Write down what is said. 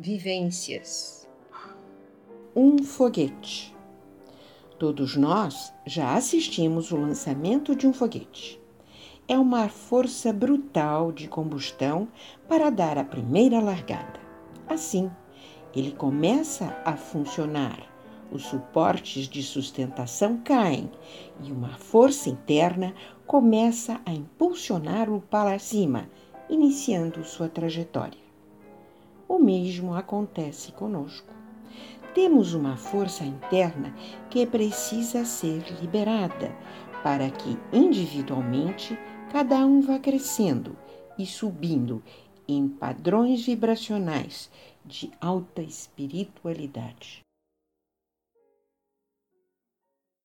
Vivências. Um foguete. Todos nós já assistimos o lançamento de um foguete. É uma força brutal de combustão para dar a primeira largada. Assim, ele começa a funcionar. Os suportes de sustentação caem e uma força interna começa a impulsioná-lo para cima, iniciando sua trajetória o mesmo acontece conosco. Temos uma força interna que precisa ser liberada para que individualmente cada um vá crescendo e subindo em padrões vibracionais de alta espiritualidade.